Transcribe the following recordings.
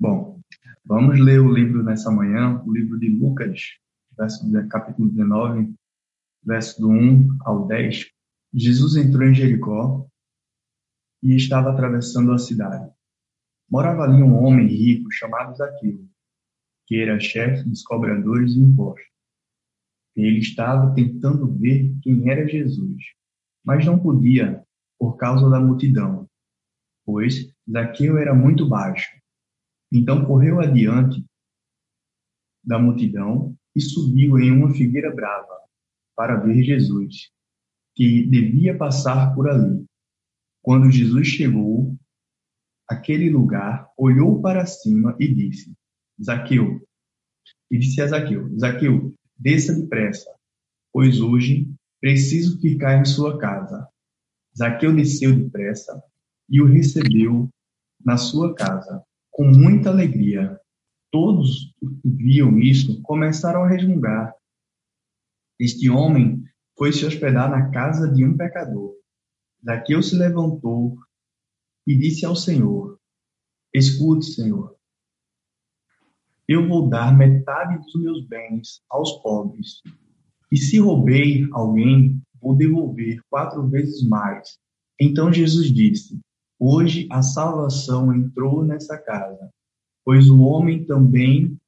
Bom, vamos ler o livro nessa manhã, o livro de Lucas, verso, capítulo 19, verso do 1 ao 10. Jesus entrou em Jericó e estava atravessando a cidade. Morava ali um homem rico chamado Zaqueu, que era chefe dos cobradores de impostos. Ele estava tentando ver quem era Jesus, mas não podia por causa da multidão, pois Zaqueu era muito baixo então correu adiante da multidão e subiu em uma figueira brava para ver Jesus, que devia passar por ali. Quando Jesus chegou àquele lugar, olhou para cima e disse: Zaqueu. E disse a Zaqueu: Zaqueu, desça depressa, pois hoje preciso ficar em sua casa. Zaqueu desceu depressa e o recebeu na sua casa com muita alegria. Todos que viam isso começaram a resmungar. Este homem foi se hospedar na casa de um pecador. Zaqueu se levantou e disse ao Senhor: Escute, Senhor, eu vou dar metade dos meus bens aos pobres. E se roubei alguém, vou devolver quatro vezes mais. Então Jesus disse: Hoje a salvação entrou nessa casa, pois o homem também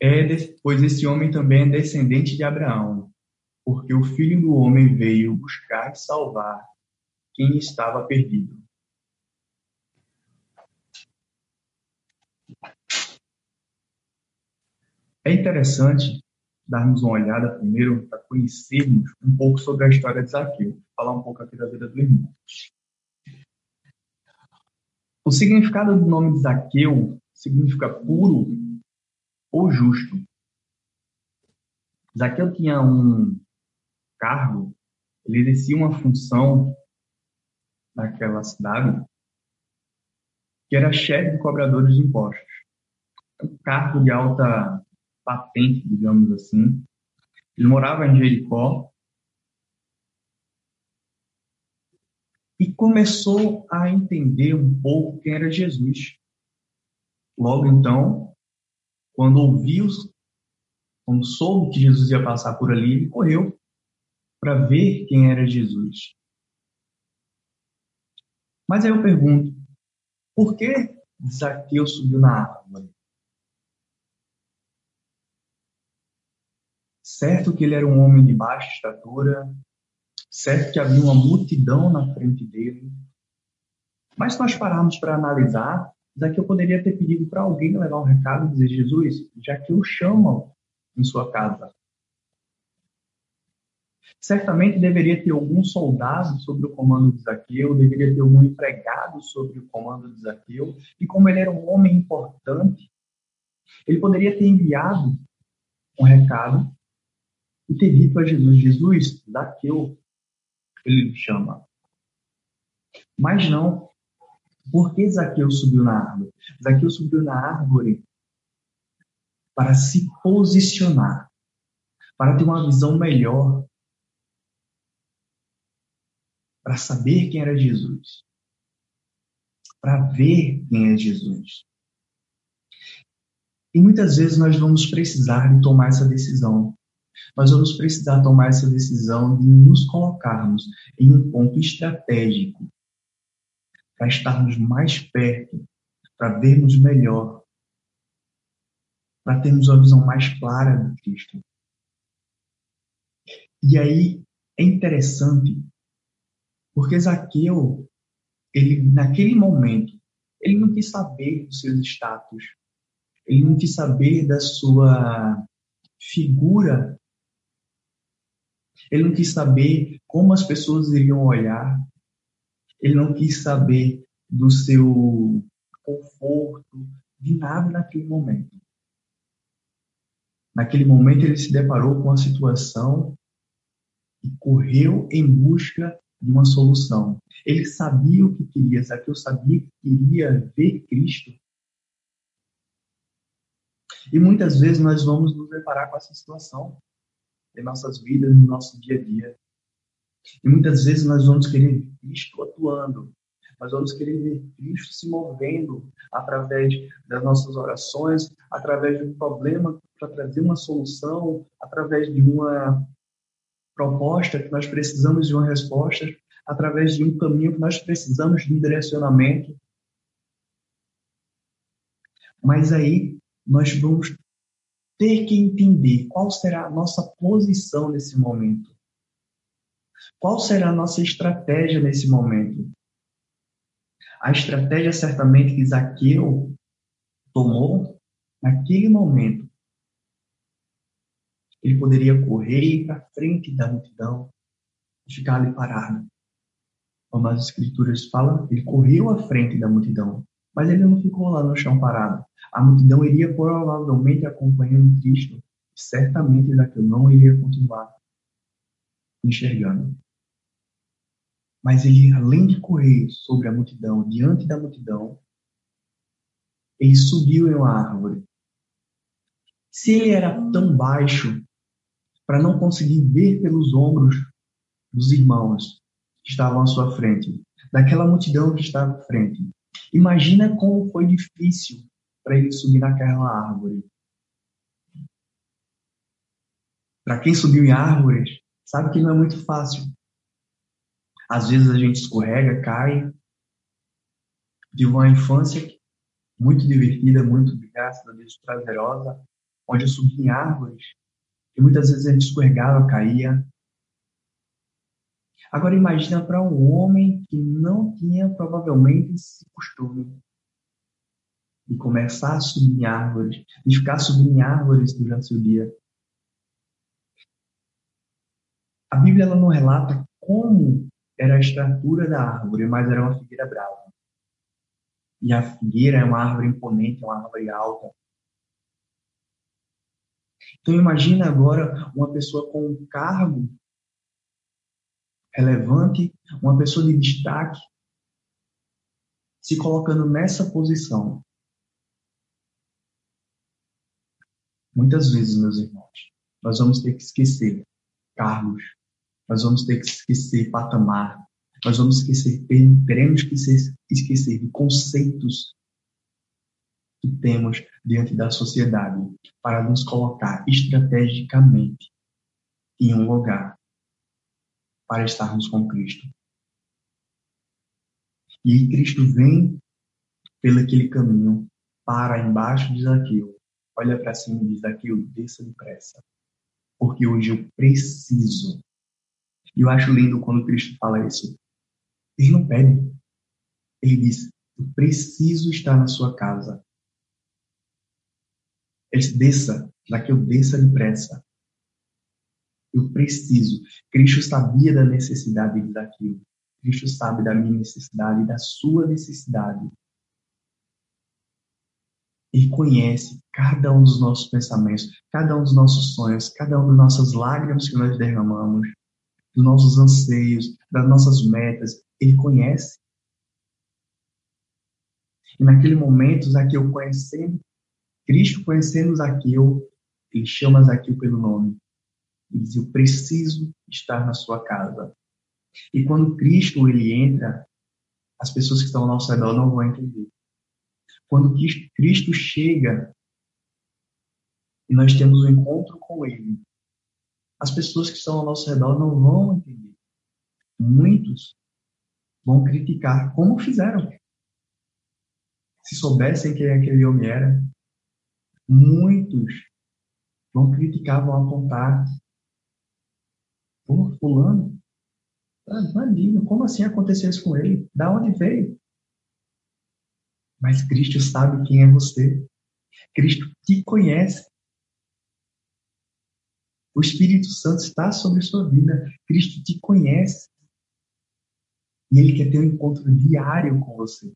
é, pois esse homem também é descendente de Abraão, porque o filho do homem veio buscar e salvar quem estava perdido. É interessante darmos uma olhada primeiro para conhecermos um pouco sobre a história de Zaqueu, falar um pouco aqui da vida do irmão. O significado do nome de Zaqueu significa puro ou justo. Zaqueu tinha um cargo, ele exercia uma função naquela cidade que era chefe de cobradores de impostos. Um cargo de alta patente, digamos assim. Ele morava em Jericó e começou a entender um pouco quem era Jesus. Logo então, quando ouviu, quando soube que Jesus ia passar por ali, ele correu para ver quem era Jesus. Mas aí eu pergunto, por que Zaqueu subiu na árvore? Certo que ele era um homem de baixa estatura, certo que havia uma multidão na frente dele, mas se nós pararmos para analisar, daqui eu poderia ter pedido para alguém levar um recado e dizer: Jesus, já que o chamam em sua casa. Certamente deveria ter algum soldado sobre o comando de Zaqueu, deveria ter algum empregado sobre o comando de Zaqueu, e como ele era um homem importante, ele poderia ter enviado um recado e ter dito a Jesus: Jesus, Zaqueu, ele chama. Mas não. Por que Zaqueu subiu na árvore? Zaqueu subiu na árvore para se posicionar, para ter uma visão melhor, para saber quem era Jesus, para ver quem é Jesus. E muitas vezes nós vamos precisar de tomar essa decisão nós vamos precisar tomar essa decisão de nos colocarmos em um ponto estratégico para estarmos mais perto, para vermos melhor, para termos uma visão mais clara de Cristo. E aí é interessante, porque Zaqueu, ele naquele momento, ele não quis saber dos seus status, ele não quis saber da sua figura ele não quis saber como as pessoas iriam olhar. Ele não quis saber do seu conforto, de nada naquele momento. Naquele momento ele se deparou com a situação e correu em busca de uma solução. Ele sabia o que queria, eu sabia que queria ver Cristo. E muitas vezes nós vamos nos deparar com essa situação em nossas vidas, no nosso dia a dia. E muitas vezes nós vamos querer Cristo atuando, Nós vamos querer ver Cristo se movendo através das nossas orações, através de um problema para trazer uma solução, através de uma proposta que nós precisamos de uma resposta, através de um caminho que nós precisamos de um direcionamento. Mas aí nós vamos ter que entender qual será a nossa posição nesse momento. Qual será a nossa estratégia nesse momento? A estratégia certamente que Zaqueu tomou naquele momento. Ele poderia correr para frente da multidão e ficar ali parado. Como as escrituras falam, ele correu à frente da multidão, mas ele não ficou lá no chão parado. A multidão iria provavelmente acompanhando Cristo. Certamente Zaqueu não iria continuar enxergando. Mas ele, além de correr sobre a multidão, diante da multidão, ele subiu em uma árvore. Se ele era tão baixo para não conseguir ver pelos ombros dos irmãos que estavam à sua frente, daquela multidão que estava à frente, imagina como foi difícil para ele subir naquela árvore. Para quem subiu em árvores, sabe que não é muito fácil. Às vezes a gente escorrega, cai. Tive uma infância muito divertida, muito, graças Deus, prazerosa, onde eu subi em árvores e muitas vezes a gente escorregava, caía. Agora imagina para um homem que não tinha provavelmente esse costume de começar a subir árvores, de ficar subindo árvores durante o dia. A Bíblia ela não relata como era a estatura da árvore, mas era uma figueira brava. E a figueira é uma árvore imponente, é uma árvore alta. Então imagina agora uma pessoa com um cargo relevante, uma pessoa de destaque, se colocando nessa posição. Muitas vezes, meus irmãos, nós vamos ter que esquecer cargos, nós vamos ter que esquecer patamar, nós vamos esquecer, teremos que esquecer de conceitos que temos diante da sociedade para nos colocar estrategicamente em um lugar para estarmos com Cristo. E Cristo vem pelo aquele caminho para embaixo de Zaqueu. Olha para cima e diz: Zaqueu, desça depressa, porque hoje eu preciso e eu acho lindo quando Cristo fala isso. Ele não pede. Ele diz: Eu preciso estar na sua casa. Ele diz, desça, para que eu desça depressa. Eu preciso. Cristo sabia da necessidade daquilo. Cristo sabe da minha necessidade da sua necessidade. Ele conhece cada um dos nossos pensamentos, cada um dos nossos sonhos, cada um das nossas lágrimas que nós derramamos dos nossos anseios, das nossas metas. Ele conhece. E naquele momento, Zaqueu conhecendo, Cristo conhecendo Zaqueu, ele chama Zaqueu pelo nome. E diz: Eu preciso estar na sua casa. E quando Cristo ele entra, as pessoas que estão ao nosso redor não vão entender. Quando Cristo chega e nós temos um encontro com Ele, as pessoas que estão ao nosso redor não vão entender. Muitos vão criticar, como fizeram. Se soubessem quem aquele homem era, muitos vão criticar, vão apontar. Pô, fulano, maligno, como assim aconteceu isso com ele? Da onde veio? Mas Cristo sabe quem é você. Cristo te conhece. O Espírito Santo está sobre sua vida. Cristo te conhece. E ele quer ter um encontro diário com você.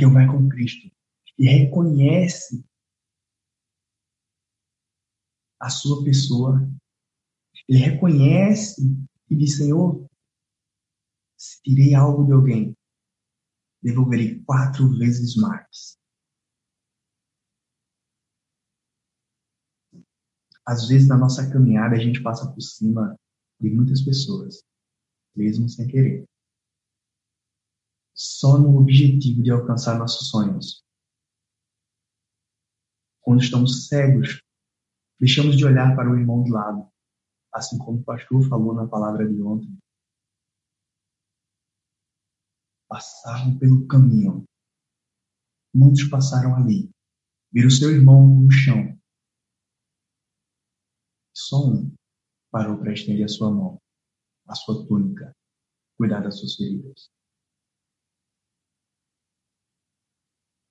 eu vai com Cristo e reconhece a sua pessoa. Ele reconhece e diz: Senhor, se tirei algo de alguém, devolverei quatro vezes mais. Às vezes, na nossa caminhada, a gente passa por cima de muitas pessoas. mesmo sem querer. Só no objetivo de alcançar nossos sonhos. Quando estamos cegos, deixamos de olhar para o irmão de lado, assim como o pastor falou na palavra de ontem. Passaram pelo caminho. Muitos passaram ali. Viram seu irmão no chão. Só um parou para estender a sua mão, a sua túnica, cuidar das suas feridas.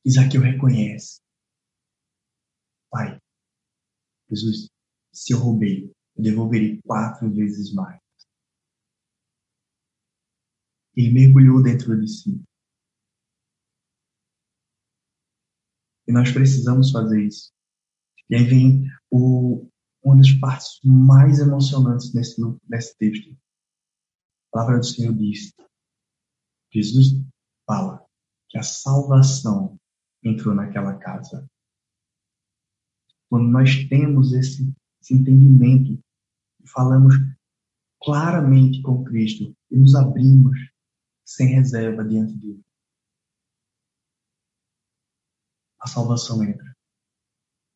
Isaqueu reconhece. Pai, Jesus, se eu roubei, eu devolverei quatro vezes mais. Ele mergulhou dentro de si. E nós precisamos fazer isso. E aí vem o, uma das partes mais emocionantes nesse, nesse texto. A palavra do Senhor diz: Jesus fala que a salvação entrou naquela casa. Quando nós temos esse, esse entendimento falamos claramente com Cristo e nos abrimos sem reserva diante dele, a salvação entra.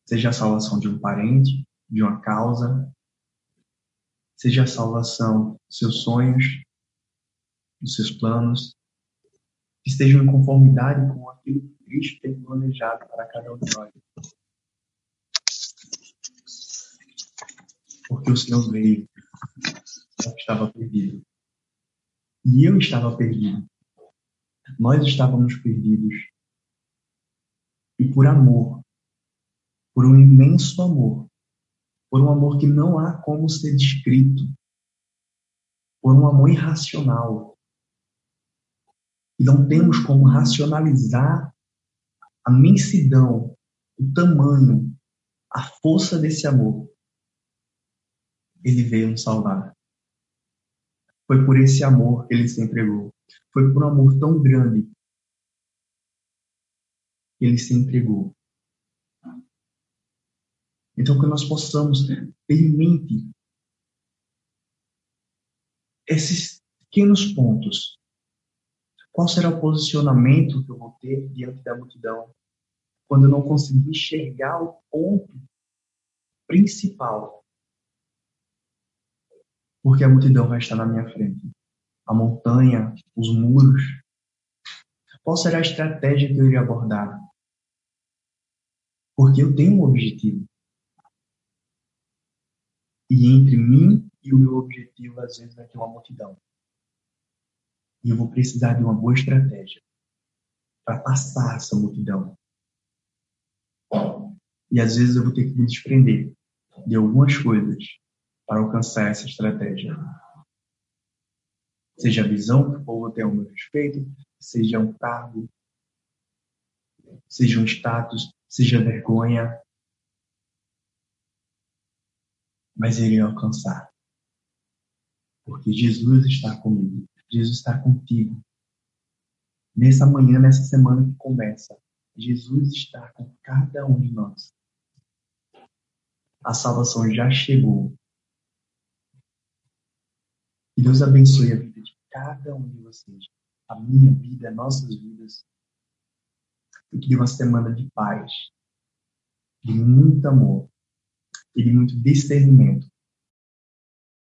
Seja a salvação de um parente, de uma causa, seja a salvação dos seus sonhos, dos seus planos, que estejam em conformidade com aquilo que Cristo tem planejado para cada um de nós. Porque o Senhor veio, eu estava perdido. E eu estava perdido. Nós estávamos perdidos. E por amor, por um imenso amor, por um amor que não há como ser descrito, por um amor irracional. E não temos como racionalizar a imensidão, o tamanho, a força desse amor. Ele veio nos salvar. Foi por esse amor que ele se entregou. Foi por um amor tão grande que ele se entregou. Então, que nós possamos ter em mente esses pequenos pontos. Qual será o posicionamento que eu vou ter diante da multidão quando eu não conseguir enxergar o ponto principal? Porque a multidão vai estar na minha frente. A montanha, os muros. Qual será a estratégia que eu iria abordar? Porque eu tenho um objetivo. E entre mim e o meu objetivo, às vezes, vai ter uma multidão. E eu vou precisar de uma boa estratégia para passar essa multidão. E às vezes eu vou ter que me desprender de algumas coisas para alcançar essa estratégia. Seja a visão que o povo tem ao meu respeito, seja um cargo, seja um status, seja vergonha, mas irei alcançar. Porque Jesus está comigo. Jesus está contigo. Nessa manhã, nessa semana que começa, Jesus está com cada um de nós. A salvação já chegou. Que Deus abençoe a vida de cada um de vocês. A minha vida, nossas vidas. E que dê uma semana de paz, de muito amor e de muito discernimento